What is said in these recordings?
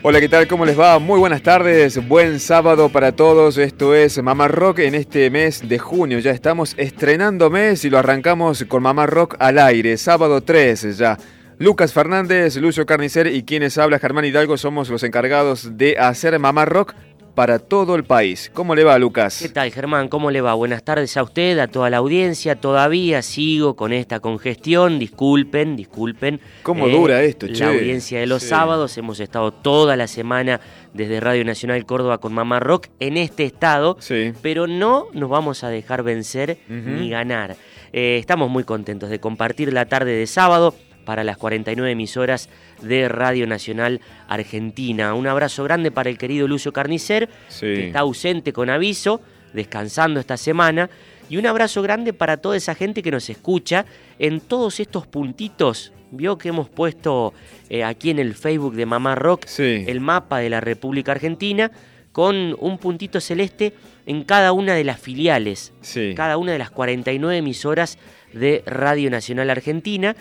Hola, ¿qué tal? ¿Cómo les va? Muy buenas tardes, buen sábado para todos. Esto es Mamá Rock en este mes de junio. Ya estamos estrenando mes y lo arrancamos con Mamá Rock al aire, sábado 13 ya. Lucas Fernández, Lucio Carnicer y quienes habla Germán Hidalgo somos los encargados de hacer Mamá Rock para todo el país. ¿Cómo le va, Lucas? ¿Qué tal, Germán? ¿Cómo le va? Buenas tardes a usted, a toda la audiencia. Todavía sigo con esta congestión. Disculpen, disculpen. ¿Cómo dura esto, che? La audiencia de los sábados. Hemos estado toda la semana desde Radio Nacional Córdoba con Mamá Rock en este estado. Sí. Pero no nos vamos a dejar vencer ni ganar. Eh, estamos muy contentos de compartir la tarde de sábado para las 49 emisoras de Radio Nacional Argentina. Un abrazo grande para el querido Lucio Carnicer, que está ausente con aviso, descansando esta semana. Y un abrazo grande para toda esa gente que nos escucha en todos estos puntitos. Vio que hemos puesto eh, aquí en el Facebook de Mamá Rock el mapa de la República Argentina con un puntito celeste en cada una de las filiales, cada una de las 49 emisoras de Radio Nacional Argentina.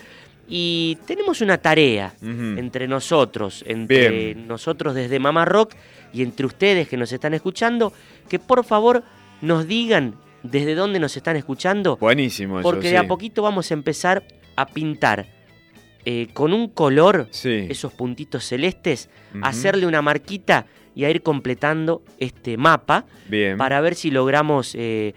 Y tenemos una tarea entre nosotros, entre nosotros desde Mamá Rock y entre ustedes que nos están escuchando, que por favor nos digan desde dónde nos están escuchando. Buenísimo. Eso, porque de a poquito vamos a empezar a pintar eh, con un color esos puntitos celestes, hacerle una marquita y a ir completando este mapa para ver si logramos eh,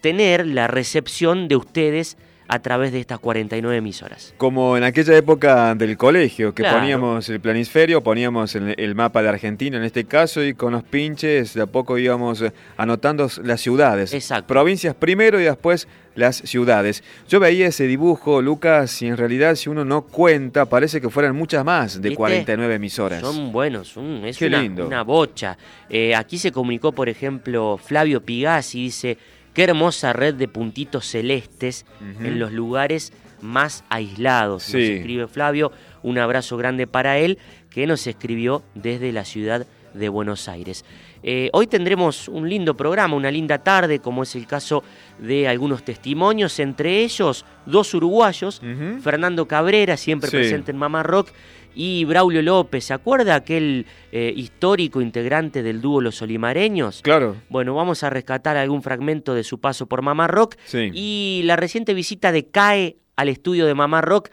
tener la recepción de ustedes a través de estas 49 emisoras. Como en aquella época del colegio, que poníamos el planisferio, poníamos el, mapa de Argentina en este caso, y con los pinches de a poco íbamos anotando las ciudades. Exacto. Provincias primero y después las ciudades. Yo veía ese dibujo, Lucas, y en realidad si uno no cuenta, parece que fueran muchas más de 49 emisoras. Son buenos, es una, una, bocha. Eh, aquí se comunicó, por ejemplo, Flavio Pigasi, dice... Qué hermosa red de puntitos celestes en los lugares más aislados. Nos escribe Flavio, un abrazo grande para él, que nos escribió desde la ciudad de Buenos Aires. Eh, hoy tendremos un lindo programa, una linda tarde, como es el caso de algunos testimonios, entre ellos dos uruguayos, Fernando Cabrera, siempre presente en Mamá Rock, y Braulio López, ¿se acuerda aquel eh, histórico integrante del dúo Los Olimareños? Claro. Bueno, vamos a rescatar algún fragmento de su paso por Mamá Rock y la reciente visita de CAE al estudio de Mamá Rock.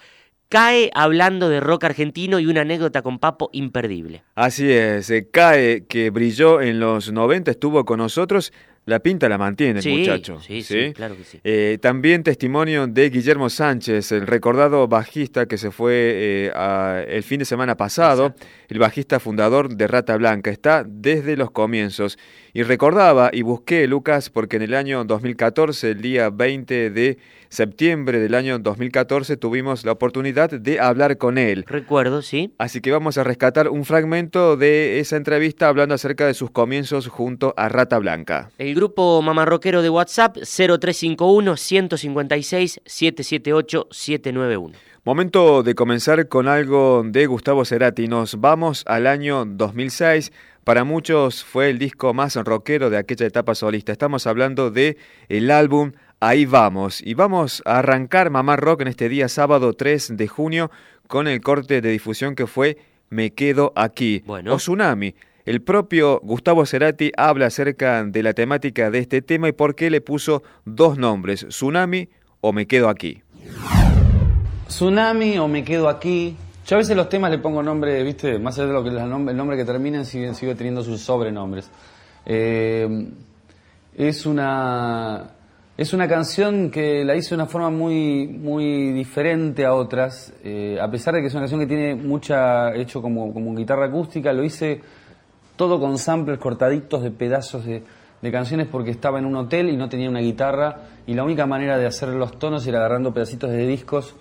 Cae hablando de rock argentino y una anécdota con Papo imperdible. Así es, Cae, que brilló en los 90, estuvo con nosotros la pinta la mantiene el muchacho. Sí, sí, claro que sí. Eh, también testimonio de Guillermo Sánchez, el recordado bajista que se fue eh, el fin de semana pasado, el bajista fundador de Rata Blanca. Está desde los comienzos. Y recordaba y busqué, Lucas, porque en el año 2014, el día 20 de septiembre del año 2014, tuvimos la oportunidad de hablar con él. Recuerdo, sí. Así que vamos a rescatar un fragmento de esa entrevista hablando acerca de sus comienzos junto a Rata Blanca. El grupo mamarroquero de WhatsApp 0351 156 778 791. Momento de comenzar con algo de Gustavo Cerati. Nos vamos al año 2006 para muchos fue el disco más rockero de aquella etapa solista. Estamos hablando de el álbum Ahí vamos. Y vamos a arrancar Mamá Rock en este día sábado 3 de junio con el corte de difusión que fue Me quedo aquí. Bueno. O Tsunami. El propio Gustavo Cerati habla acerca de la temática de este tema y por qué le puso dos nombres, Tsunami o Me quedo aquí. Tsunami o Me quedo aquí yo a veces los temas le pongo nombre, viste, más allá de lo que el nombre, que termina, sigue, sigue teniendo sus sobrenombres. Eh, es una es una canción que la hice de una forma muy muy diferente a otras, eh, a pesar de que es una canción que tiene mucha hecho como como guitarra acústica, lo hice todo con samples cortaditos de pedazos de, de canciones porque estaba en un hotel y no tenía una guitarra y la única manera de hacer los tonos era agarrando pedacitos de discos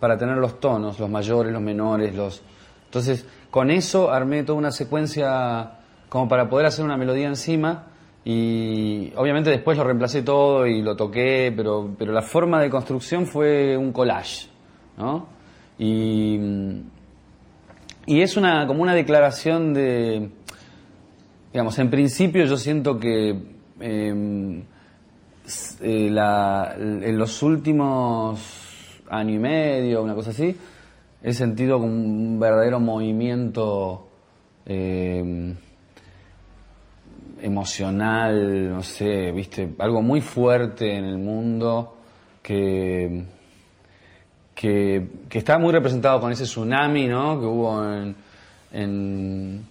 para tener los tonos, los mayores, los menores, los... Entonces, con eso armé toda una secuencia como para poder hacer una melodía encima y obviamente después lo reemplacé todo y lo toqué, pero, pero la forma de construcción fue un collage, ¿no? Y, y es una, como una declaración de, digamos, en principio yo siento que em, eh, en los últimos año y medio, una cosa así, he sentido un verdadero movimiento eh, emocional, no sé, viste, algo muy fuerte en el mundo que, que, está muy representado con ese tsunami ¿no? que hubo en, en,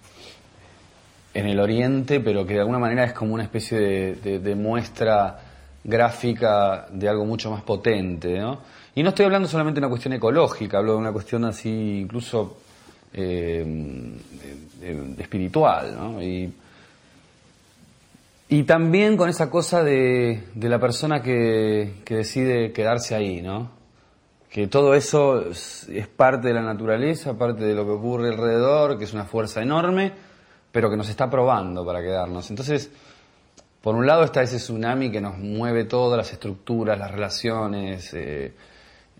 el Oriente, pero que de alguna manera es como una especie de, muestra gráfica de algo mucho más potente. ¿no? Y no estoy hablando solamente de una cuestión ecológica, hablo de una cuestión así incluso eh, espiritual. ¿no? Y también con esa cosa de, la persona que, que, decide quedarse ahí, ¿no? Que todo eso es, parte de la naturaleza, parte de lo que ocurre alrededor, que es una fuerza enorme, pero que nos está probando para quedarnos. Entonces, por un lado está ese tsunami que nos mueve todas las estructuras, las relaciones, eh,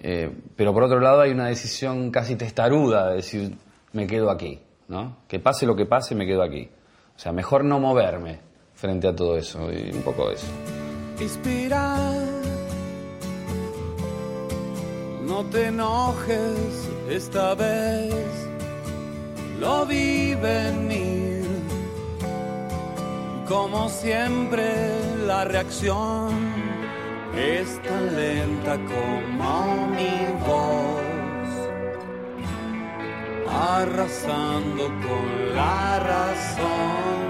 eh, pero por otro lado hay una decisión casi testaruda de decir, me quedo aquí, ¿no? Que pase lo que pase, me quedo aquí. O sea, mejor no moverme, frente a todo eso y un poco eso. Inspirar, no te enojes esta vez, lo vi venir. Como siempre, la reacción es tan lenta como mi voz, arrasando con la razón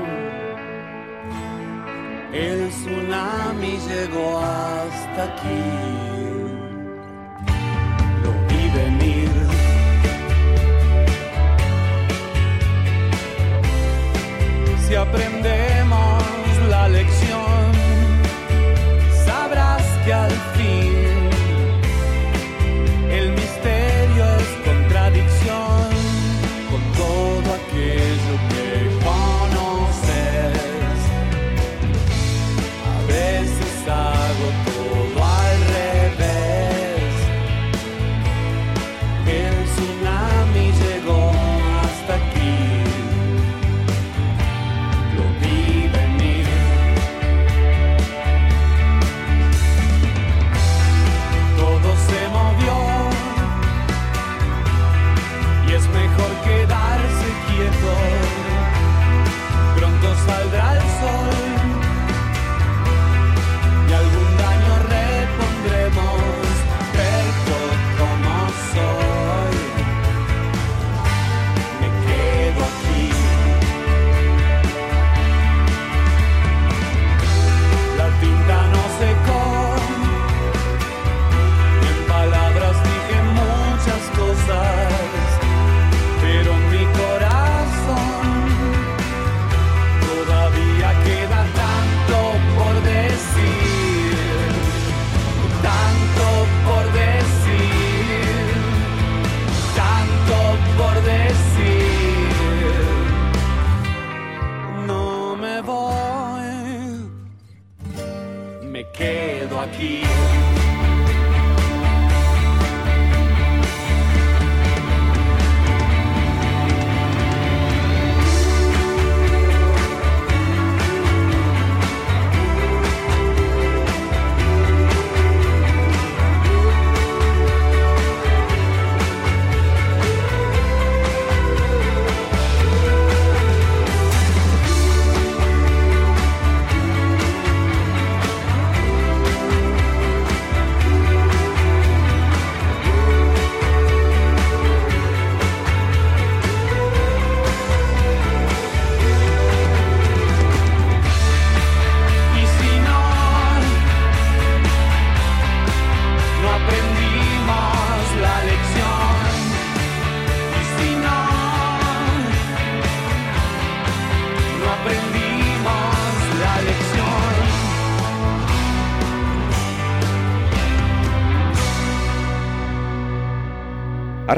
el tsunami llegó hasta aquí. Lo vi venir. Si aprendemos la lección, sabrás que al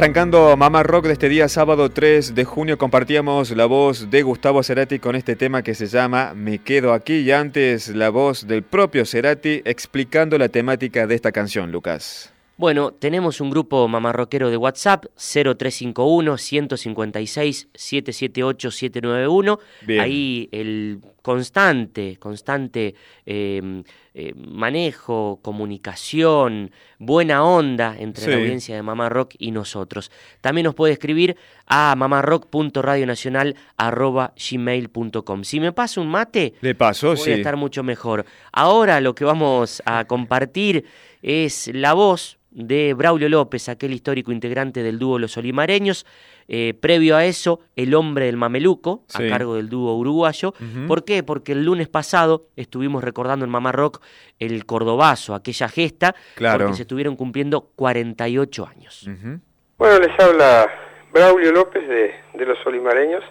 Arrancando Mamá Rock de este día sábado 3 de junio compartíamos la voz de Gustavo Cerati con este tema que se llama Me quedo aquí y antes la voz del propio Cerati explicando la temática de esta canción, Lucas. Bueno, tenemos un grupo mamarroquero de WhatsApp 0351 156 778 791. Ahí el constante, constante eh, eh, manejo, comunicación, buena onda entre la audiencia de Mamá Rock y nosotros. También nos puede escribir a mamarrock.radionacional.gmail.com. Si me pasa un mate, Le pasó, voy sí. a estar mucho mejor. Ahora lo que vamos a compartir es la voz de Braulio López, aquel histórico integrante del dúo Los Olimareños. Eh, previo a eso, El Hombre del Mameluco, Sí. a cargo del dúo uruguayo. ¿Por qué? Porque el lunes pasado estuvimos recordando en Mamá Rock el Cordobazo, aquella gesta, Claro. porque se estuvieron cumpliendo 48 años. Ujú. Bueno, les habla Braulio López de, de los Olimareños.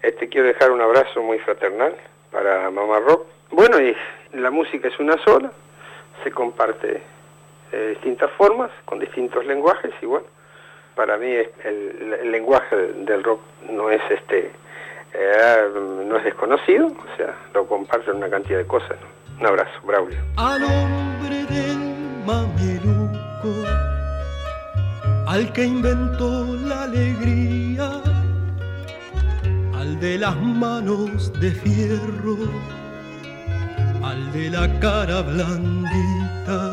Este, quiero dejar un abrazo muy fraternal para Mamá Rock. Bueno, y la música es una sola, se comparte de distintas formas, con distintos lenguajes, y bueno, para mí el, el lenguaje del rock no es este eh, no es desconocido, o sea, lo comparten una cantidad de cosas. Un abrazo, Braulio. al hombre del mameluco, al que inventó la alegría, al de las manos de fierro, al de la cara blandita,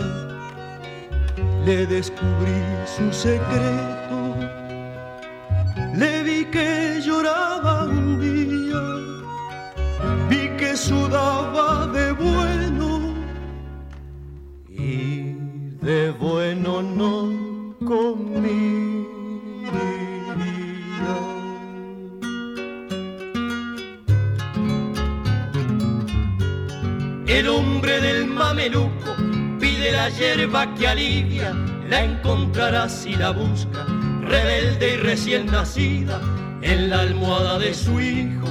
le descubrí su secreto, hierba que alivia, la encontrará si la busca, rebelde y recién nacida, en la almohada de su hijo,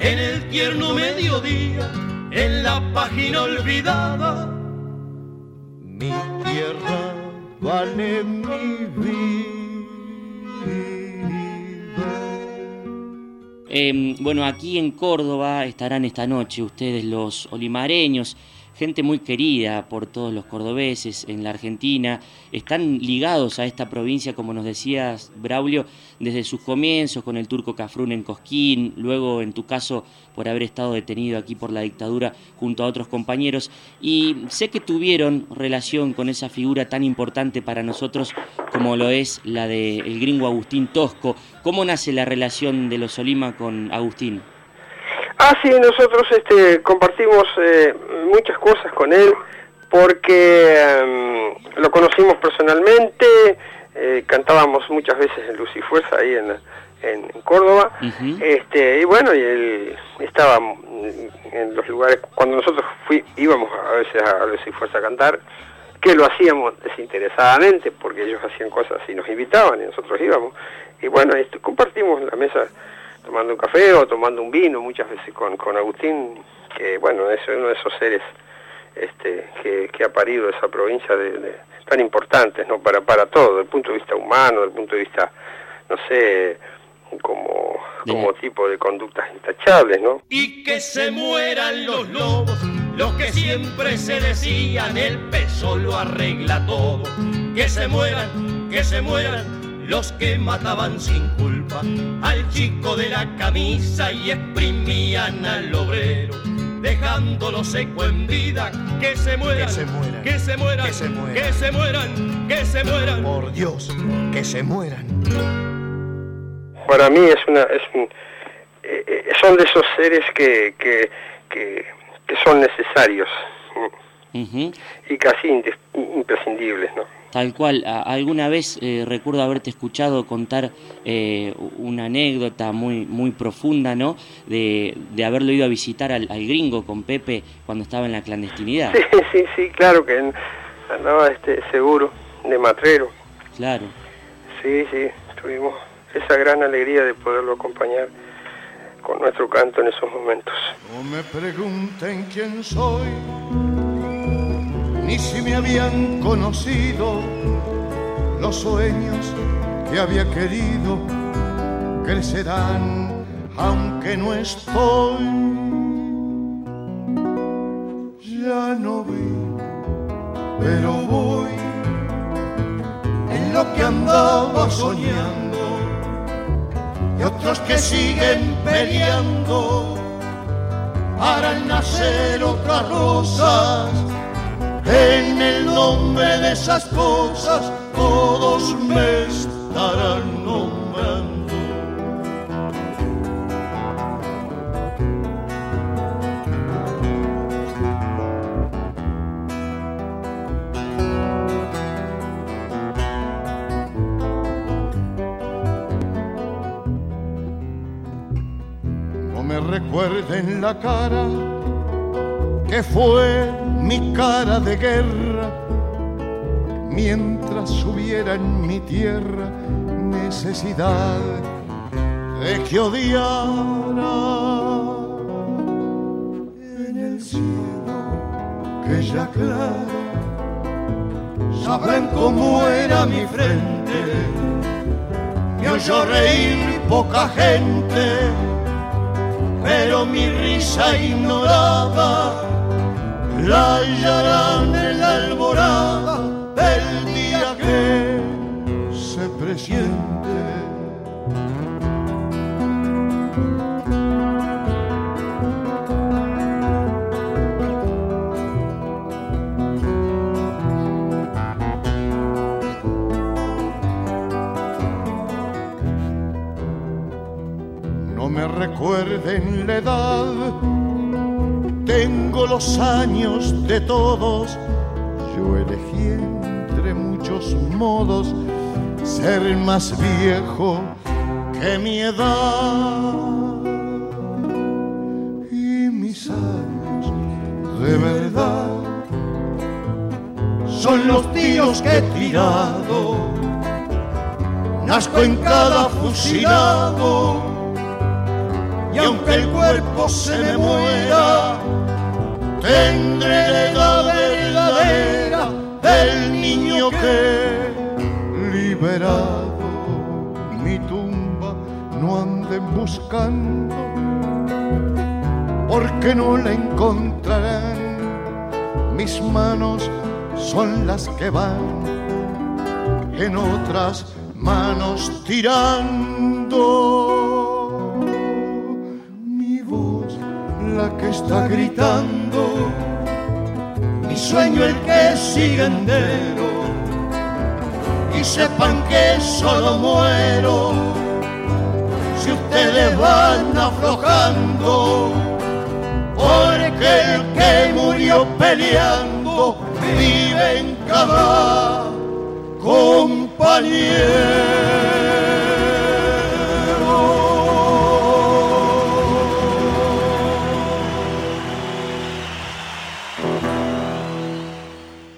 en el tierno mediodía, en la página olvidada. Mi tierra vale mi vida. Eh, bueno, aquí en Córdoba estarán esta noche ustedes los olimareños, gente muy querida por todos los cordobeses en la Argentina, están ligados a esta provincia, como nos decías, Braulio, desde sus comienzos con el turco Cafrún en Cosquín, luego en tu caso por haber estado detenido aquí por la dictadura junto a otros compañeros, y sé que tuvieron relación con esa figura tan importante para nosotros como lo es la del gringo Agustín Tosco. ¿Cómo nace la relación de los Olima con Agustín? Ah, sí, nosotros este, compartimos eh, muchas cosas con él porque em, lo conocimos personalmente, eh, cantábamos muchas veces en Luz y Fuerza ahí en, en, en Córdoba, este, y bueno, y él estaba en los lugares, cuando nosotros fui, íbamos a veces a Luz y Fuerza a cantar, que lo hacíamos desinteresadamente porque ellos hacían cosas y nos invitaban y nosotros íbamos, y bueno, este, compartimos la mesa tomando un café o tomando un vino muchas veces con, con Agustín, que bueno, es uno de esos seres este, que, que ha parido esa provincia de, de- tan importantes, ¿no? Para, para todo, desde el punto de vista humano, desde el punto de vista, no sé, como, como tipo de conductas intachables, ¿no? y que se mueran los lobos, los que siempre se decían el peso lo arregla todo, que se mueran, que se mueran los que mataban sin culpa al chico de la camisa y exprimían al obrero, dejándolo seco en vida, que se mueran, que se mueran, que se mueran, que se mueran, que se mueran. Por Dios, que se mueran. Para mí es una, es un- eh, eh, son de esos seres que, que, que, que son necesarios y casi imprescindibles, ¿no? Tal cual, alguna vez eh, recuerdo haberte escuchado contar eh, una anécdota muy, muy profunda, ¿no? De, de haberlo ido a visitar al, al gringo con Pepe cuando estaba en la clandestinidad. Sí, sí, sí, claro que andaba este seguro de matrero. Claro. Sí, sí, tuvimos esa gran alegría de poderlo acompañar con nuestro canto en esos momentos. No me pregunten quién soy, ni si me habían conocido los sueños que había querido. Crecerán aunque no estoy. Ya no vi, pero voy en lo que andaba soñando. Y otros que siguen peleando para nacer otras rosas En el nombre de esas cosas todos me estarán nombrando. No me recuerden la cara que fue mi cara de guerra mientras hubiera en mi tierra necesidad de que odiara en el cielo que ya claro sabrán cómo era mi frente me oyó reír poca gente pero mi risa ignoraba la hallarán en la de todos. Yo elegí entre muchos modos ser más viejo que mi edad. Y mis años de verdad son los tiros que he tirado. Nazco en cada fusilado y aunque el cuerpo se me muera, edad verdadera del niño que liberado mi tumba no anden buscando, porque no la encontrarán. Mis manos son las que van en otras manos tirando. la que está gritando, sigue entero, y sepan que solo muero si ustedes van aflojando, porque el que murió peleando vive en cada compañero.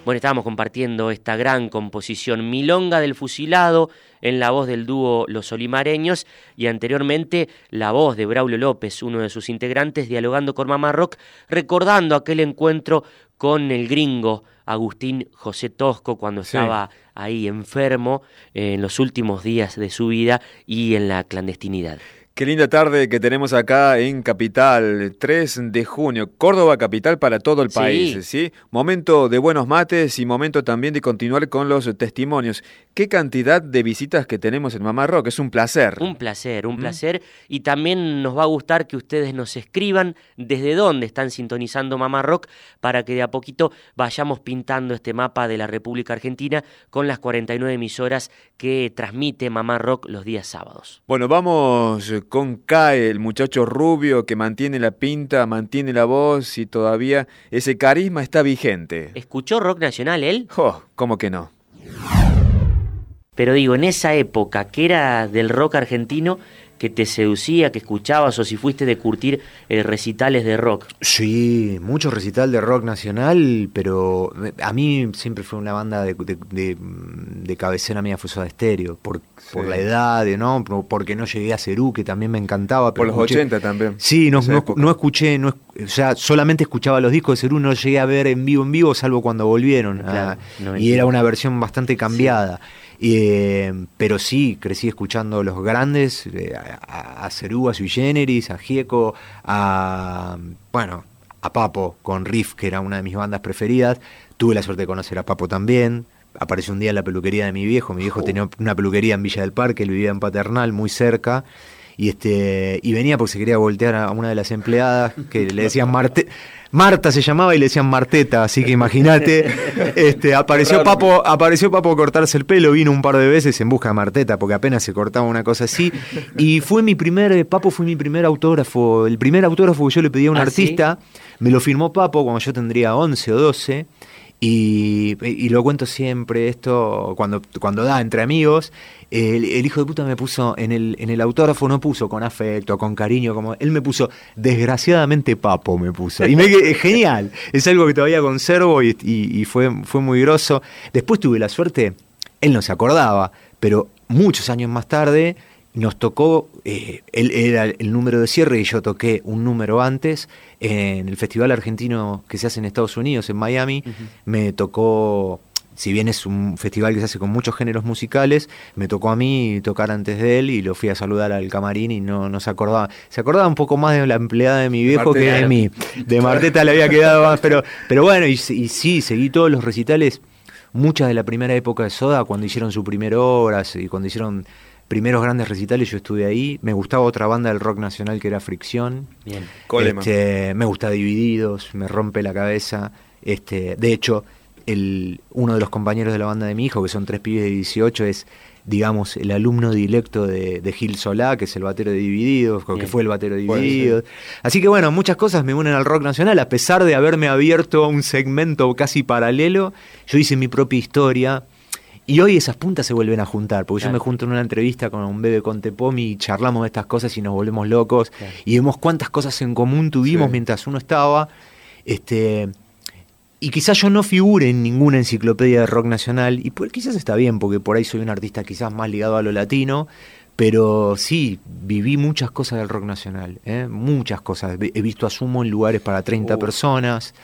Bueno, estábamos compartiendo esta gran composición Milonga del Fusilado en la voz del dúo Los Olimareños y anteriormente la voz de Braulio López, uno de sus integrantes, dialogando con Mamá Rock, recordando aquel encuentro con el gringo Agustín José Tosco cuando Sí. estaba ahí enfermo eh, en los últimos días de su vida y en la clandestinidad. Qué linda tarde que tenemos acá en Capital, 3 de junio, Córdoba capital para todo el Sí. país, ¿sí? Momento de buenos mates y momento también de continuar con los testimonios. Qué cantidad de visitas que tenemos en Mamá Rock, es un placer. Un placer, un placer. Y también nos va a gustar que ustedes nos escriban desde dónde están sintonizando Mamá Rock para que de a poquito vayamos pintando este mapa de la República Argentina con las 49 emisoras que transmite Mamá Rock los días sábados. Bueno, vamos con Cae, el muchacho rubio que mantiene la pinta, mantiene la voz y todavía ese carisma está vigente. ¿Escuchó rock nacional él? Oh, ¿Cómo que no? Pero digo, en esa época que era del rock argentino, que te seducía, que escuchabas o si fuiste de curtir eh, recitales de rock. Sí, mucho recital de rock nacional, pero a mí siempre fue una banda de, de, de- de cabecera mía fue Soda Stereo, por, por la edad, de, ¿no? Por- porque no llegué a Cerú, que también me encantaba. Por Pero los escuché- 80 también. Sí, no, no, escuché, no, o sea, solamente escuchaba los discos de Cerú, no llegué a ver en vivo en vivo, salvo cuando volvieron. Claro, no y era una versión bastante cambiada. Eh, pero sí, crecí escuchando los grandes, eh, a, a Cerú, a Sui Generis, a Gieco, a, bueno, a Papo con Riff, que era una de mis bandas preferidas. Tuve la suerte de conocer a Papo también. Apareció un día en la peluquería de mi viejo. Mi viejo tenía una peluquería en Villa del Parque, él vivía en Paternal, muy cerca. Y este y venía porque se quería voltear a una de las empleadas que le decían Marte Marta se llamaba y le decían Marteta, así que imagínate, este, apareció Papo, apareció Papo a cortarse el pelo, vino un par de veces en busca de Marteta, porque apenas se cortaba una cosa así, y fue mi primer, Papo fue mi primer autógrafo, el primer autógrafo que yo le pedí a un ¿Ah, artista, me lo firmó Papo cuando yo tendría 11 o 12, y, y, lo cuento siempre esto cuando, cuando da entre amigos. El, el, hijo de puta me puso en el, en el autógrafo, no puso con afecto, con cariño, como él me puso desgraciadamente papo, me puso. Y me genial, es algo que todavía conservo y, y, y, fue, fue muy groso. Después tuve la suerte, él no se acordaba, pero muchos años más tarde nos tocó, eh, él era el número de cierre y yo toqué un número antes en el festival argentino que se hace en Estados Unidos, en Miami. Uh -huh. Me tocó, si bien es un festival que se hace con muchos géneros musicales, me tocó a mí tocar antes de él y lo fui a saludar al camarín y no, no se acordaba. Se acordaba un poco más de la empleada de mi viejo Marteta. que de mí. De Marteta le había quedado más, pero, pero bueno, y, y sí, seguí todos los recitales. Muchas de la primera época de Soda, cuando hicieron su primera obra y cuando hicieron primeros grandes recitales yo estuve ahí. Me gustaba otra banda del rock nacional que era Fricción. Bien. Este, me gusta Divididos, me rompe la cabeza. Este, de hecho, el, uno de los compañeros de la banda de mi hijo, que son tres pibes de 18, es, digamos, el alumno directo de, de Gil Solá, que es el batero de Divididos, Bien. que fue el batero de Divididos. Así que bueno, muchas cosas me unen al rock nacional, a pesar de haberme abierto un segmento casi paralelo, yo hice mi propia historia y hoy esas puntas se vuelven a juntar, porque claro. yo me junto en una entrevista con un bebé con Tepomi y charlamos de estas cosas y nos volvemos locos claro. y vemos cuántas cosas en común tuvimos sí. mientras uno estaba. Este, y quizás yo no figure en ninguna enciclopedia de rock nacional, y pues quizás está bien, porque por ahí soy un artista quizás más ligado a lo latino, pero sí, viví muchas cosas del rock nacional, ¿eh? muchas cosas. He visto a Sumo en lugares para 30 uh. personas,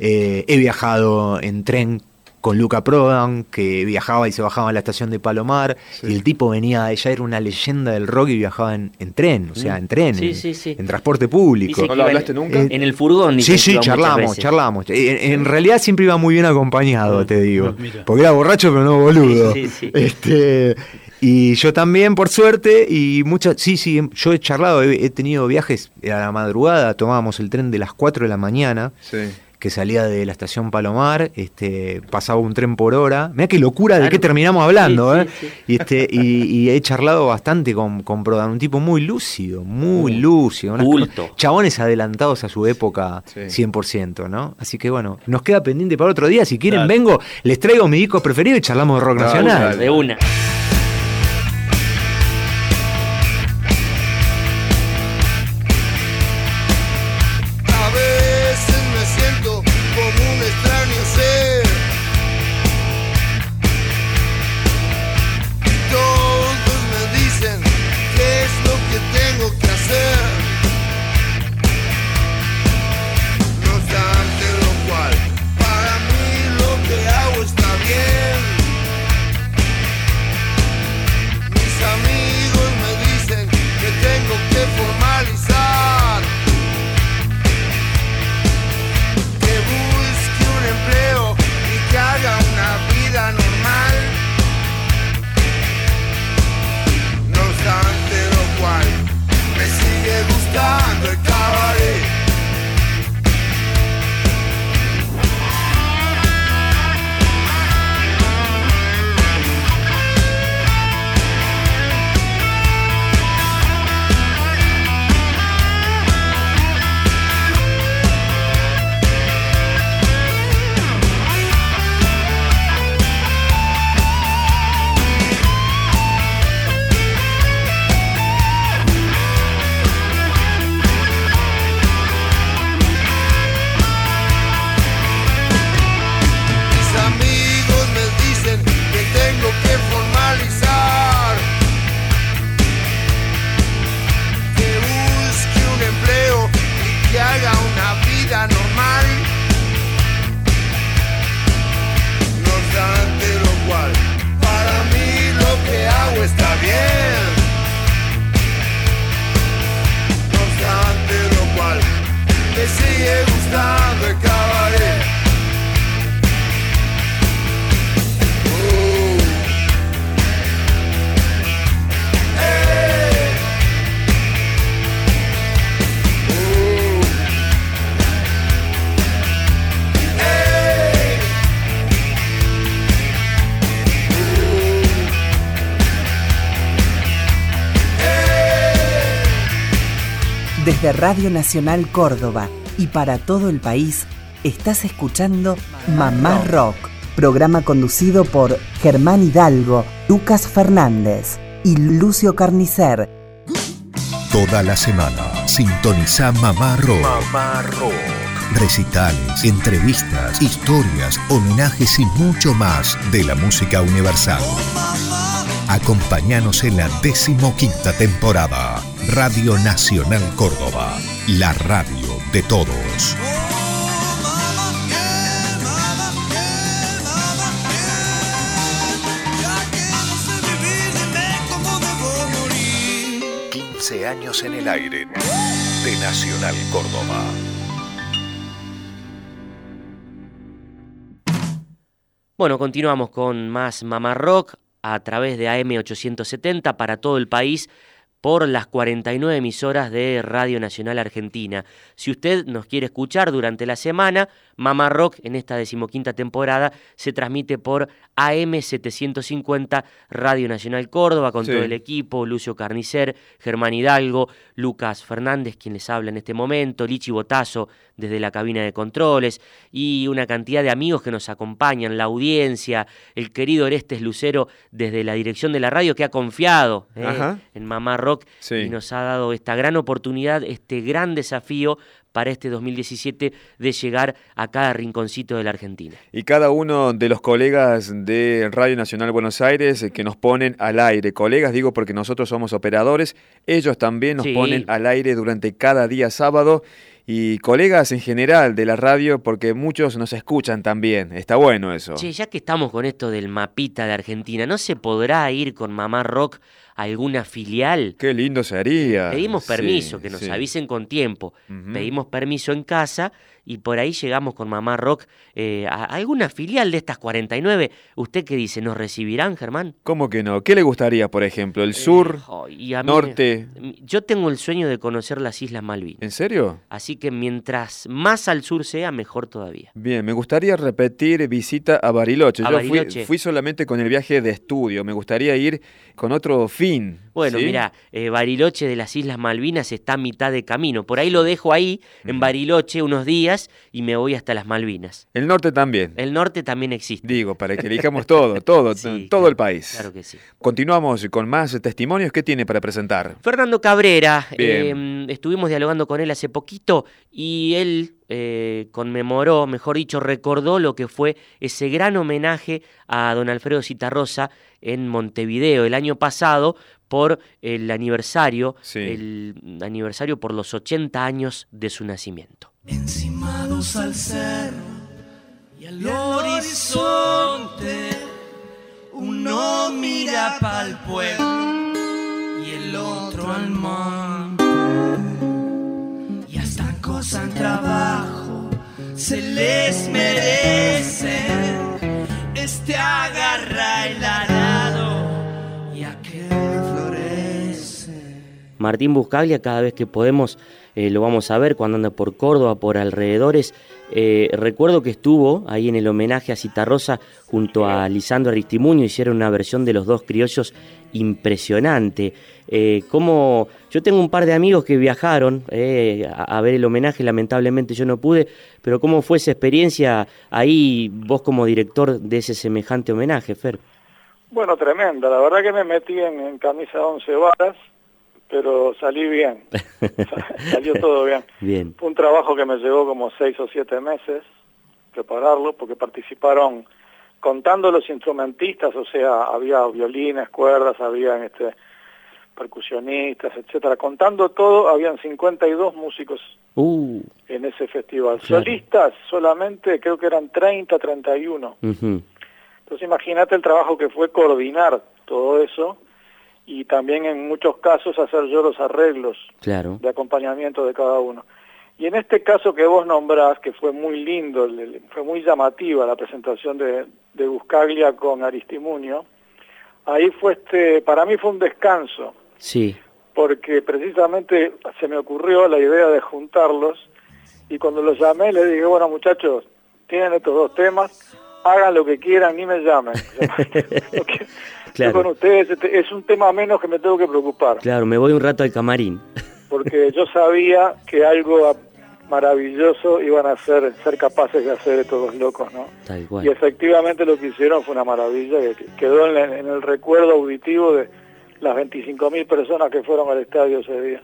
eh, he viajado en tren con Luca Prodan, que viajaba y se bajaba en la estación de Palomar, sí. y el tipo venía, ella era una leyenda del rock y viajaba en, en tren, o sea, en tren, sí, en, sí, sí. en, transporte público. ¿No lo hablaste nunca? En, en el furgón. Sí, sí, charlamos, charlamos. En, en, realidad siempre iba muy bien acompañado, Ah, te digo, porque era borracho pero no boludo. Este, y yo también, por suerte, y muchas, sí, sí, yo he charlado, he, he, tenido viajes a la madrugada, tomábamos el tren de las 4 de la mañana. Sí que salía de la estación Palomar, este, pasaba un tren por hora. Mira qué locura claro. de qué terminamos hablando, sí, ¿eh? Sí, sí. Y, este, y, y, he charlado bastante con, con Prodan, un tipo muy lúcido, muy uh, lúcido. Culto. Chabones adelantados a su época sí. 100%, ¿no? Así que bueno, nos queda pendiente para otro día. Si quieren, claro. vengo, les traigo mi disco preferido y charlamos de rock nacional. De una. Radio Nacional Córdoba y para todo el país, estás escuchando Mamá Rock, programa conducido por Germán Hidalgo, Lucas Fernández y Lucio Carnicer. Toda la semana sintoniza Mamá Rock. Mamá Rock. Recitales, entrevistas, historias, homenajes y mucho más de la música universal. Acompáñanos en la decimoquinta temporada. Radio Nacional Córdoba, la radio de todos. 15 años en el aire de Nacional Córdoba. Bueno, continuamos con más Mamá Rock a través de AM870 para todo el país por las 49 emisoras de Radio Nacional Argentina. Si usted nos quiere escuchar durante la semana, Mamá Rock en esta decimoquinta temporada se transmite por AM750 Radio Nacional Córdoba con todo el equipo, Lucio Carnicer, Germán Hidalgo, Lucas Fernández, quien les habla en este momento, Lichi Botazo desde la cabina de controles y una cantidad de amigos que nos acompañan, la audiencia, el querido Orestes Lucero desde la dirección de la radio que ha confiado eh, en Mamá Rock y nos ha dado esta gran oportunidad, este gran desafío para este 2017 de llegar a cada rinconcito de la Argentina. Y cada uno de los colegas de Radio Nacional Buenos Aires eh, que nos ponen al aire, colegas digo porque nosotros somos operadores, ellos también nos ponen al aire durante cada día sábado y colegas en general de la radio, porque muchos nos escuchan también. Está bueno eso. Sí, ya que estamos con esto del mapita de Argentina, ¿no se podrá ir con Mamá Rock alguna filial. Qué lindo sería. Pedimos permiso, que nos avisen con tiempo. Pedimos permiso en casa y por ahí llegamos con Mamá Rock eh, a alguna filial de estas 49. ¿Usted qué dice? ¿Nos recibirán, Germán? ¿Cómo que no? ¿Qué le gustaría, por ejemplo? ¿El eh, sur? y ¿Norte? Yo tengo el sueño de conocer las Islas Malvinas. ¿En serio? Así que mientras más al sur sea, mejor todavía. Bien, me gustaría repetir visita a Bariloche. Yo Fui, fui solamente con el viaje de estudio. Me gustaría ir con otro fin. Bueno, mira, eh, Bariloche de las Islas Malvinas está a mitad de camino. Por ahí lo dejo ahí, en Bariloche, unos días y me voy hasta las Malvinas. El norte también. El norte también existe. Digo, para que elijamos todo, todo, todo el país. Claro que sí. Continuamos con más testimonios. ¿Qué tiene para presentar? Fernando Cabrera. Em, estuvimos dialogando con él hace poquito y él eh, conmemoró, mejor dicho, recordó lo que fue ese gran homenaje a don Alfredo Citarrosa en Montevideo el año pasado por el aniversario, el aniversario por los 80 años de su nacimiento. Encimados al cerro y al horizonte, uno mira para el pueblo y el otro al monte. Y hasta cosas trabajo se les merece. Este agarra el arado Martín Buscaglia, cada vez que podemos eh, lo vamos a ver cuando anda por Córdoba, por alrededores. Eh, recuerdo que estuvo ahí en el homenaje a Citarrosa junto a Lisandro Aristimuño, hicieron una versión de los dos criollos impresionante. Eh, como yo tengo un par de amigos que viajaron a, ver el homenaje, lamentablemente yo no pude, pero ¿cómo fue esa experiencia ahí vos como director de ese semejante homenaje, Fer? Bueno, tremenda. La verdad que me metí en, en camisa de once varas pero salí bien, salió todo bien. bien. Fue un trabajo que me llevó como seis o siete meses prepararlo, porque participaron, contando los instrumentistas, o sea, había violines, cuerdas, había este, percusionistas, etcétera. Contando todo, habían 52 músicos uh, en ese festival. Solistas solamente creo que eran 30, 31. Entonces imagínate el trabajo que fue coordinar todo eso y también en muchos casos hacer yo los arreglos de acompañamiento de cada uno. Y en este caso que vos nombrás, que fue muy lindo, fue muy llamativa la presentación de, de Buscaglia con Aristimunio, ahí fue este, para mí fue un descanso. Sí. Porque precisamente se me ocurrió la idea de juntarlos y cuando los llamé les dije, bueno muchachos, tienen estos dos temas, hagan lo que quieran, ni me llamen. con ustedes este, es un tema menos que me tengo que preocupar. Claro, me voy un rato al camarín. porque yo sabía que algo maravilloso iban a ser, ser capaces de hacer estos dos locos, ¿no? Y efectivamente lo que hicieron fue una maravilla, que quedó en, en el recuerdo auditivo de las 25.000 personas que fueron al estadio ese día.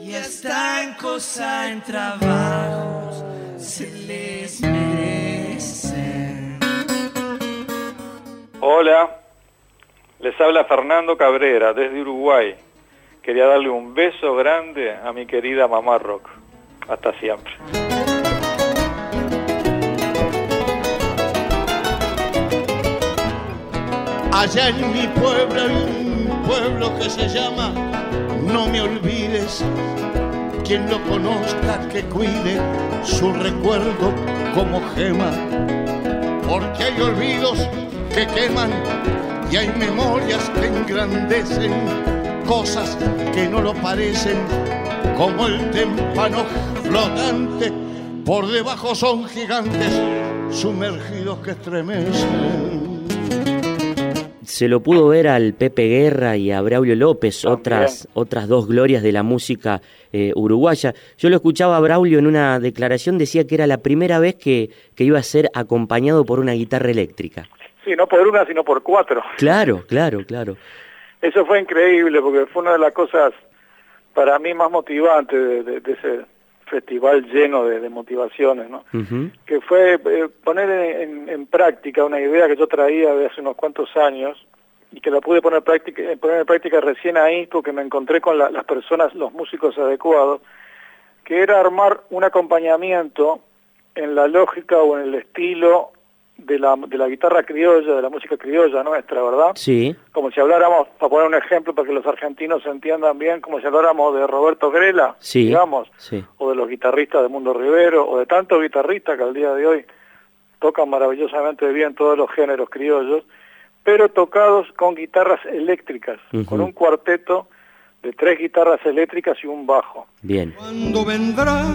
Y están cosa en trabajos, se les merece. Hola, les habla Fernando Cabrera desde Uruguay. Quería darle un beso grande a mi querida mamá Rock. Hasta siempre. Allá en mi pueblo hay un pueblo que se llama No me olvides. Quien lo conozca que cuide su recuerdo como gema. Porque hay olvidos que queman y hay memorias que engrandecen cosas que no lo parecen, como el témpano flotante, por debajo son gigantes sumergidos que estremecen. Se lo pudo ver al Pepe Guerra y a Braulio López, otras, otras dos glorias de la música eh, uruguaya. Yo lo escuchaba a Braulio en una declaración, decía que era la primera vez que, que iba a ser acompañado por una guitarra eléctrica. Sí, no por una, sino por cuatro. Claro, claro, claro. Eso fue increíble porque fue una de las cosas para mí más motivantes de, ese festival lleno de, motivaciones, ¿no? Que fue eh, poner en, práctica una idea que yo traía de hace unos cuantos años y que la pude poner, práctica, eh, poner en práctica recién ahí porque me encontré con las personas, los músicos adecuados, que era armar un acompañamiento en la lógica o en el estilo de la, de la guitarra criolla, de la música criolla nuestra, ¿verdad? Sí. Como si habláramos, para poner un ejemplo para que los argentinos entiendan bien, como si habláramos de Roberto Grela, digamos, o de los guitarristas de Mundo Rivero, o de tantos guitarristas que al día de hoy tocan maravillosamente bien todos los géneros criollos, pero tocados con guitarras eléctricas, con un cuarteto de tres guitarras eléctricas y un bajo. Bien. ¿Cuándo vendrás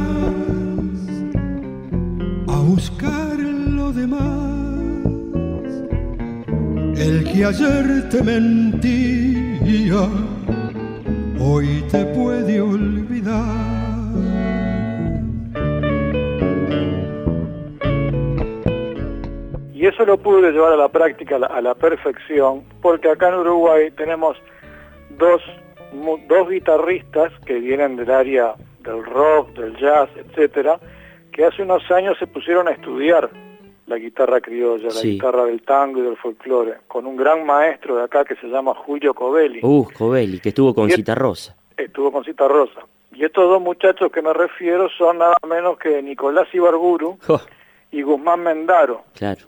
a buscar lo demás? El que ayer te mentía, hoy te puede olvidar. Y eso lo pude llevar a la práctica a la, perfección, porque acá en Uruguay tenemos dos, dos guitarristas que vienen del área del rock, del jazz, etcétera, que hace unos años se pusieron a estudiar la guitarra criolla, la guitarra del tango y del folclore, con un gran maestro de acá que se llama Julio Covelli. Uh, Covelli, que estuvo con Cita Rosa. Estuvo con Cita Rosa. Y estos dos muchachos que me refiero son nada menos que Nicolás Ibarburu y Guzmán Mendaro. Claro.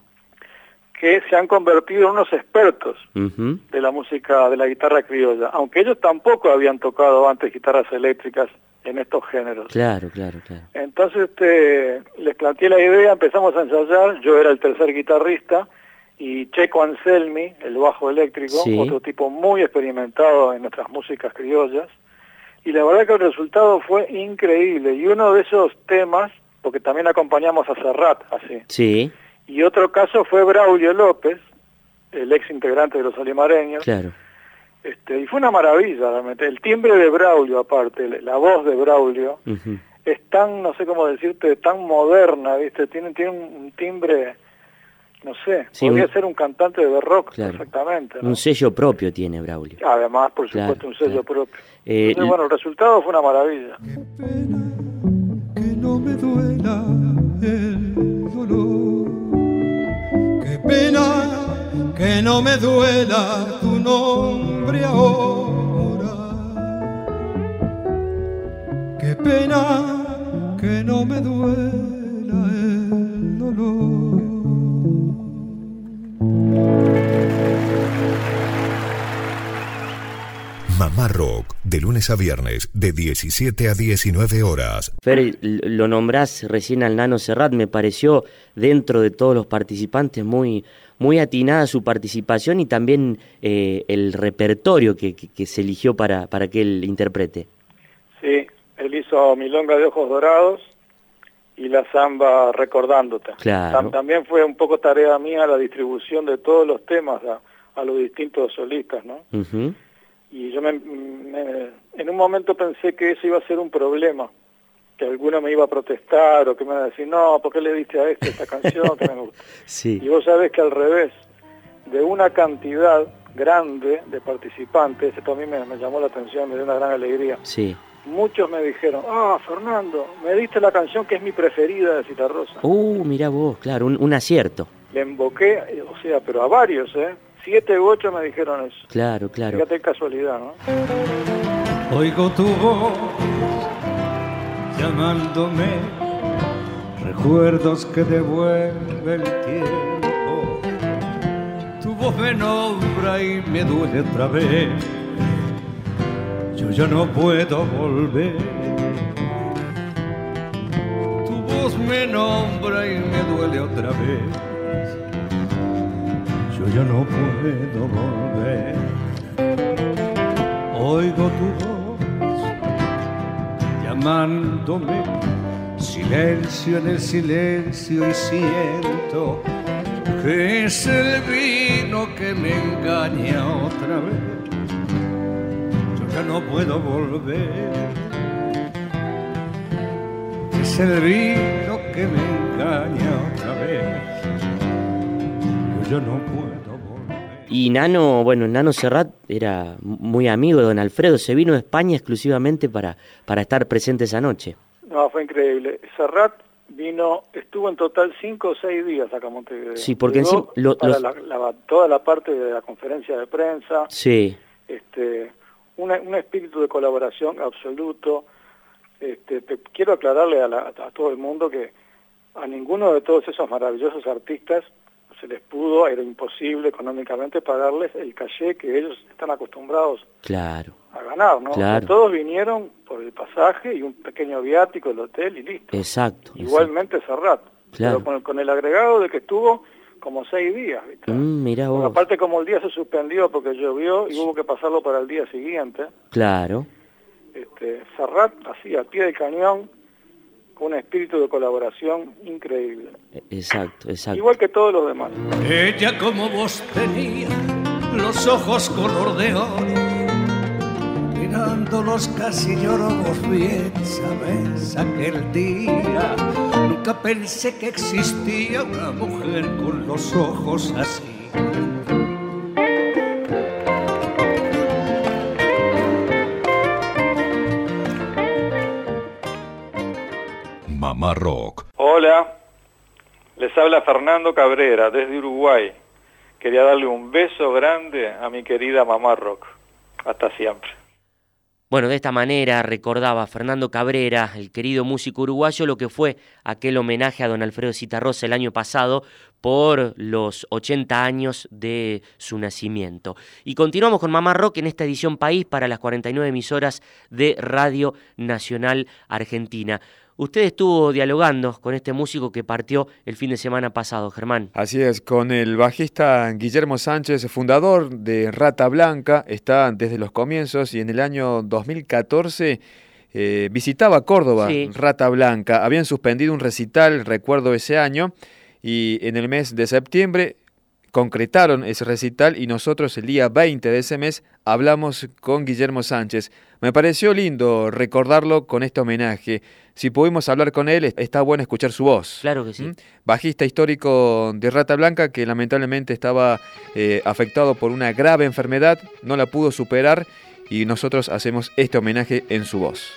Que se han convertido en unos expertos de la música, de la guitarra criolla, aunque ellos tampoco habían tocado antes guitarras eléctricas en estos géneros. Claro, claro, claro. Entonces este, les planteé la idea, empezamos a ensayar, yo era el tercer guitarrista y Checo Anselmi, el bajo eléctrico, otro tipo muy experimentado en nuestras músicas criollas, y la verdad que el resultado fue increíble. Y uno de esos temas, porque también acompañamos a Serrat así, sí. y otro caso fue Braulio López, el ex integrante de los alimareños, claro este, y fue una maravilla realmente. El timbre de Braulio, aparte, la voz de Braulio, es tan, no sé cómo decirte, tan moderna, ¿viste? Tiene, tiene un, timbre, no sé, podría ser un cantante de rock perfectamente. Un sello propio tiene Braulio. Además, por supuesto, un sello propio. Eh, bueno, el resultado fue una maravilla. Qué pena que no me duela el dolor. Qué pena que no me duela tu nombre ahora. Qué pena que no me duela el dolor. Mamá Rock, de lunes a viernes, de 17 a 19 horas. Fer, lo nombrás recién al Nano Serrat, me pareció dentro de todos los participantes muy, muy atinada su participación y también eh, el repertorio que, se eligió para, para que él interprete. Sí, él hizo Milonga de Ojos Dorados y la samba Recordándote. Claro. También fue un poco tarea mía la distribución de todos los temas a, a los distintos solistas, ¿no? Y yo me, en un momento pensé que eso iba a ser un problema, que alguno me iba a protestar o que me iba a decir, no, ¿por qué le diste a este esta canción que me gusta? Sí. Y vos sabés que al revés, de una cantidad grande de participantes, esto a mí me, me llamó la atención, me dio una gran alegría. Sí. Muchos me dijeron, ah, Fernando, me diste la canción que es mi preferida de Citarrosa. Uh, mira vos, claro, un, un acierto. Le invoqué, eh, o sea, pero a varios, ¿eh? Siete u ocho me dijeron eso. Claro, claro. Fíjate qué casualidad, ¿no? Oigo tu voz llamándome, recuerdos que devuelve el tiempo. Tu voz me nombra y me duele otra vez. Yo ya no puedo volver. Tu voz me nombra y me duele otra vez. Yo ya no puedo volver. Oigo tu voz llamándome, silencio en el silencio y siento que es el vino que me engaña otra vez. Yo ya no puedo volver. Es el vino que me engaña otra vez. Yo ya no puedo. Y Nano, bueno, Nano Serrat era muy amigo de Don Alfredo, se vino de España exclusivamente para, para estar presente esa noche. No, fue increíble. Serrat vino, estuvo en total cinco o seis días acá en Montevideo. Sí, porque encima lo- para los- la- la- toda la parte de la conferencia de prensa, Sí, este, una- un espíritu de colaboración absoluto. Este, te- quiero aclararle a, la- a todo el mundo que a ninguno de todos esos maravillosos artistas se les pudo, era imposible económicamente pagarles el caché que ellos están acostumbrados claro. a ganar, ¿no? Claro. Todos vinieron por el pasaje y un pequeño viático del hotel y listo. Exacto. Igualmente Serrat, Claro. pero con el, con el agregado de que estuvo como seis días, ¿viste? Mm, mira vos. aparte como el día se suspendió porque llovió y hubo que pasarlo para el día siguiente, Claro. este, Serrat así al pie del cañón con un espíritu de colaboración increíble. E- Exacto, exacto. Igual que todos los demás. Ella como vos tenía los ojos color de oro, mirándolos casi lloro vos bien sabes aquel día. Nunca pensé que existía una mujer con los ojos así. Mamá Rock. Hola, les habla Fernando Cabrera desde Uruguay. Quería darle un beso grande a mi querida mamá Rock. Hasta siempre. Bueno, de esta manera recordaba Fernando Cabrera, el querido músico uruguayo, lo que fue aquel homenaje a don Alfredo Citarrosa el año pasado por los 80 años de su nacimiento. Y continuamos con Mamá Rock en esta edición País para las 49 emisoras de Radio Nacional Argentina. Usted estuvo dialogando con este músico que partió el fin de semana pasado, Germán. Así es, con el bajista Guillermo Sánchez, fundador de Rata Blanca, está desde los comienzos y en el año 2014 eh, visitaba Córdoba, Sí. Rata Blanca. Habían suspendido un recital, recuerdo ese año, y en el mes de septiembre concretaron ese recital y nosotros el día 20 de ese mes hablamos con Guillermo Sánchez. Me pareció lindo recordarlo con este homenaje. Si pudimos hablar con él, está bueno escuchar su voz. Claro que sí. ¿Mm? Bajista histórico de Rata Blanca que lamentablemente estaba eh, afectado por una grave enfermedad, no la pudo superar y nosotros hacemos este homenaje en su voz.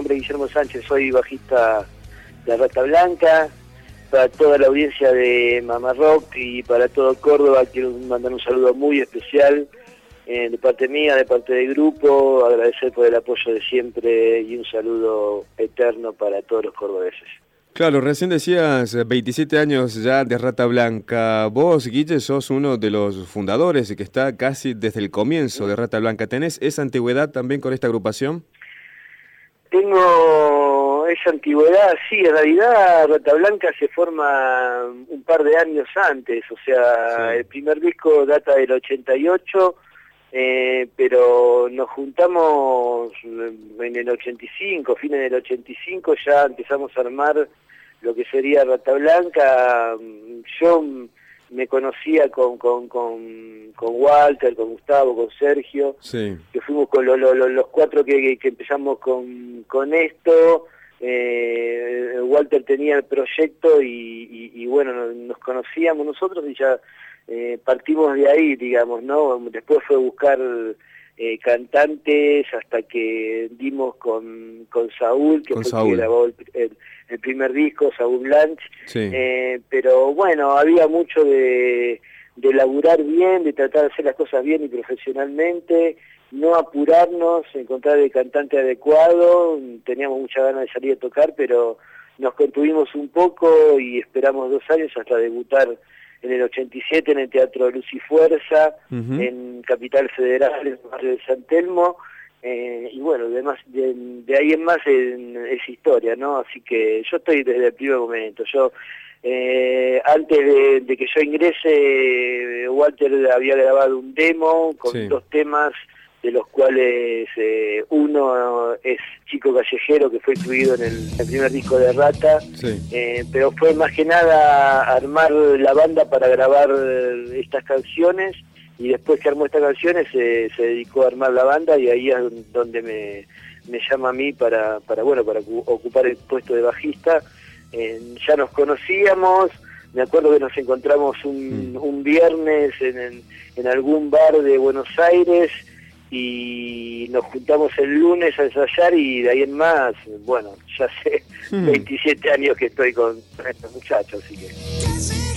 Nombre Guillermo Sánchez, soy bajista de Rata Blanca. Para toda la audiencia de Mamá Rock y para todo Córdoba quiero mandar un saludo muy especial eh, de parte mía, de parte del grupo, agradecer por el apoyo de siempre y un saludo eterno para todos los cordobeses. Claro, recién decías 27 años ya de Rata Blanca. Vos, Guille, sos uno de los fundadores que está casi desde el comienzo de Rata Blanca. ¿Tenés esa antigüedad también con esta agrupación? Tengo esa antigüedad, sí, en realidad Rata Blanca se forma un par de años antes, o sea, el primer disco data del 88, eh, pero nos juntamos en el 85, fines del 85 ya empezamos a armar lo que sería Rata Blanca. Yo me conocía con, con, con, con Walter, con Gustavo, con Sergio, que fuimos con los cuatro que, que, empezamos con, con esto. Eh, Walter tenía el proyecto y, y, bueno, nos, conocíamos nosotros y ya eh, partimos de ahí, digamos, ¿no? Después fue buscar eh, cantantes hasta que dimos con, con Saúl, que fue el que grabó el, el primer disco, Saúl Blanch, eh, pero bueno, había mucho de, de laburar bien, de tratar de hacer las cosas bien y profesionalmente, no apurarnos, encontrar el cantante adecuado, teníamos mucha ganas de salir a tocar, pero nos contuvimos un poco y esperamos dos años hasta debutar en el 87 en el Teatro Luz y Fuerza, en Capital Federal, en el barrio de San Telmo, eh, y bueno, de, de, ahí en más es, historia, ¿no? Así que yo estoy desde el primer momento. Yo eh, antes de, que yo ingrese, Walter había grabado un demo con dos temas, de los cuales eh, uno es Chico Callejero, que fue incluido en el, primer disco de Rata, pero fue más que nada armar la banda para grabar estas canciones y después que armó estas canciones se, se dedicó a armar la banda y ahí es donde me, me llama a mí para, para, bueno, para ocupar el puesto de bajista. ya nos conocíamos, me acuerdo que nos encontramos un, mm. un viernes en, en, algún bar de Buenos Aires y nos juntamos el lunes a ensayar y de ahí en más, bueno, ya sé, 27 mm. años que estoy con estos muchachos, así que...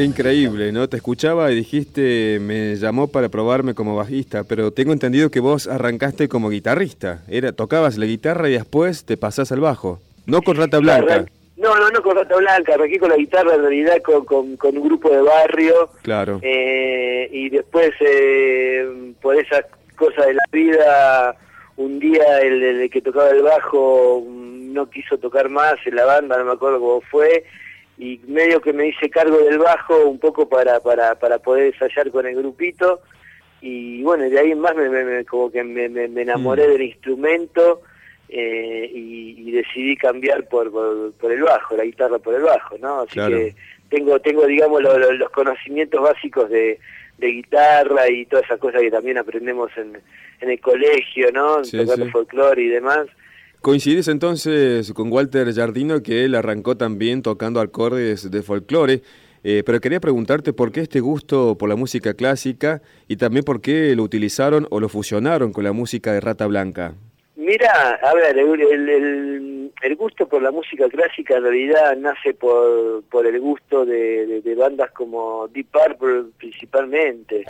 Qué increíble, ¿no? Te escuchaba y dijiste, me llamó para probarme como bajista, pero tengo entendido que vos arrancaste como guitarrista. Era, tocabas la guitarra y después te pasás al bajo. No con Rata Blanca. No, no, no con Rata Blanca, arranqué con la guitarra en realidad con, con, un grupo de barrio. Claro. Eh, y después, eh, por esas cosas de la vida, un día el, el que tocaba el bajo mm, no quiso tocar más en la banda, no me acuerdo cómo fue y medio que me hice cargo del bajo un poco para, para, para poder ensayar con el grupito y bueno, de ahí en más me, como que me, enamoré mm. del instrumento eh, y, decidí cambiar por, por, el bajo, la guitarra por el bajo, ¿no? Así que tengo, tengo digamos, los conocimientos básicos de, de guitarra y todas esas cosas que también aprendemos en, en el colegio, ¿no? Sí, Tocando folclore y demás. Coincides entonces con Walter Jardino que él arrancó también tocando acordes de folclore, eh, pero quería preguntarte por qué este gusto por la música clásica y también por qué lo utilizaron o lo fusionaron con la música de Rata Blanca. Mira, a ver, el, el, gusto por la música clásica en realidad nace por, por el gusto de, de bandas como Deep Purple principalmente.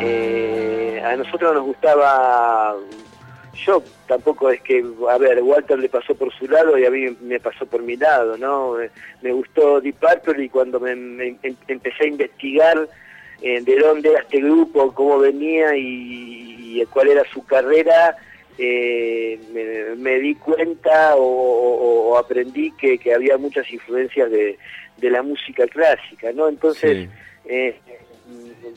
Eh, a nosotros nos gustaba, yo tampoco es que, a ver, Walter le pasó por su lado y a mí me pasó por mi lado, ¿no? Me gustó Deep Purple y cuando me, em, empecé a investigar eh, de dónde era este grupo, cómo venía y, cuál era su carrera, eh, me, di cuenta o, aprendí que, había muchas influencias de, la música clásica, ¿no? Entonces, eh,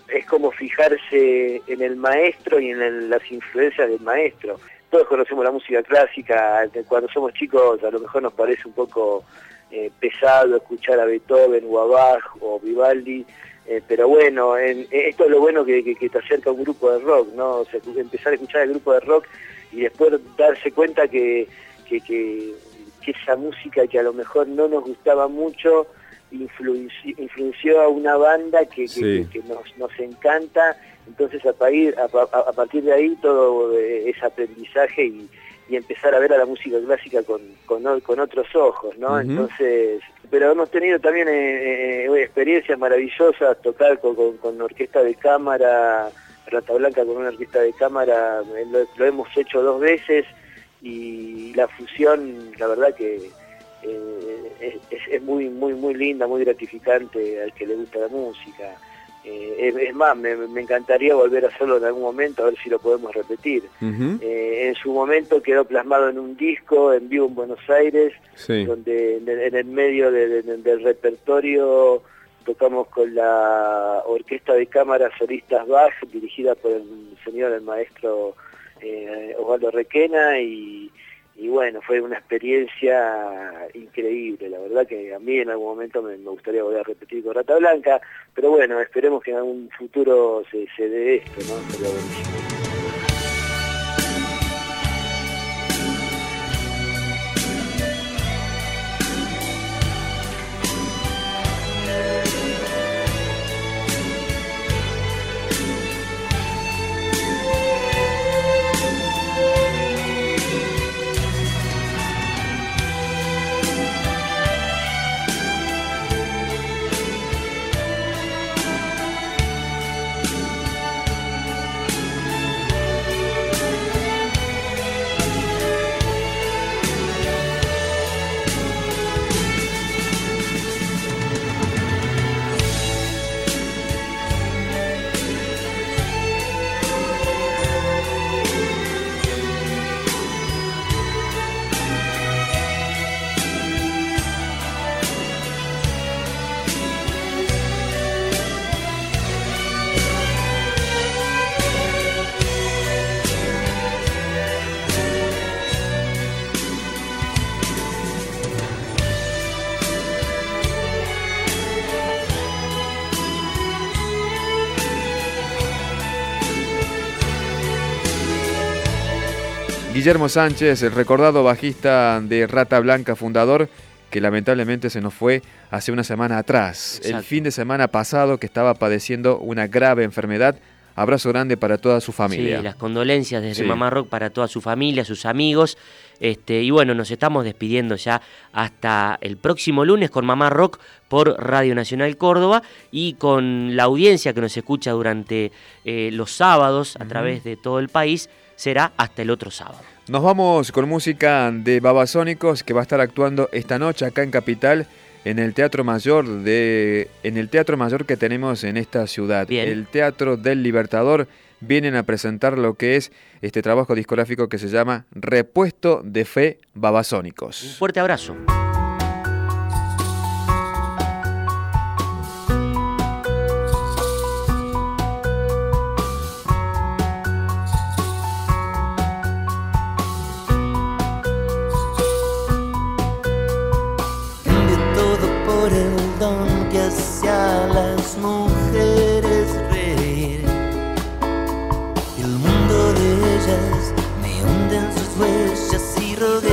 es como fijarse en el maestro y en las influencias del maestro. Todos conocemos la música clásica, cuando somos chicos a lo mejor nos parece un poco eh, pesado escuchar a Beethoven o a Bach o Vivaldi, eh, pero bueno, en, eh, esto es lo bueno que, te acerca a un grupo de rock, ¿no? O sea, empezar a escuchar el grupo de rock y después darse cuenta que, que, que esa música que a lo mejor no nos gustaba mucho, influenció, a una banda que, nos, nos, encanta, entonces a, partir, a, partir de ahí todo eh, es aprendizaje y, empezar a ver a la música clásica con, con, otros ojos, ¿no? Entonces, pero hemos tenido también eh, eh, experiencias maravillosas, tocar con, con, orquesta de cámara, Rata Blanca con una orquesta de cámara, lo hemos hecho dos veces y la fusión, la verdad que eh, es, muy muy muy linda, muy gratificante al que le gusta la música. Eh, es, más, me, encantaría volver a hacerlo en algún momento, a ver si lo podemos repetir. Eh, en su momento quedó plasmado en un disco en vivo en Buenos Aires, donde en el, medio del repertorio tocamos con la orquesta de cámara solistas Bach, dirigida por el señor, el maestro Osvaldo Requena, y y bueno, fue una experiencia increíble, la verdad que a mí en algún momento me, gustaría volver a repetir con Rata Blanca, pero bueno, esperemos que en algún futuro se, se dé esto, ¿no? Guillermo Sánchez, el recordado bajista de Rata Blanca, fundador, que lamentablemente se nos fue hace una semana atrás. El fin de semana pasado que estaba padeciendo una grave enfermedad. Abrazo grande para toda su familia. Sí, las condolencias desde Mamá Rock para toda su familia, sus amigos. Este, y bueno, nos estamos despidiendo ya hasta el próximo lunes con Mamá Rock por Radio Nacional Córdoba y con la audiencia que nos escucha durante eh, los sábados a través de todo el país será hasta el otro sábado. Nos vamos con música de Babasónicos que va a estar actuando esta noche acá en Capital en el Teatro Mayor de en el Teatro Mayor que tenemos en esta ciudad, el Teatro del Libertador vienen a presentar lo que es este trabajo discográfico que se llama Repuesto de Fe Babasónicos. Un fuerte abrazo. little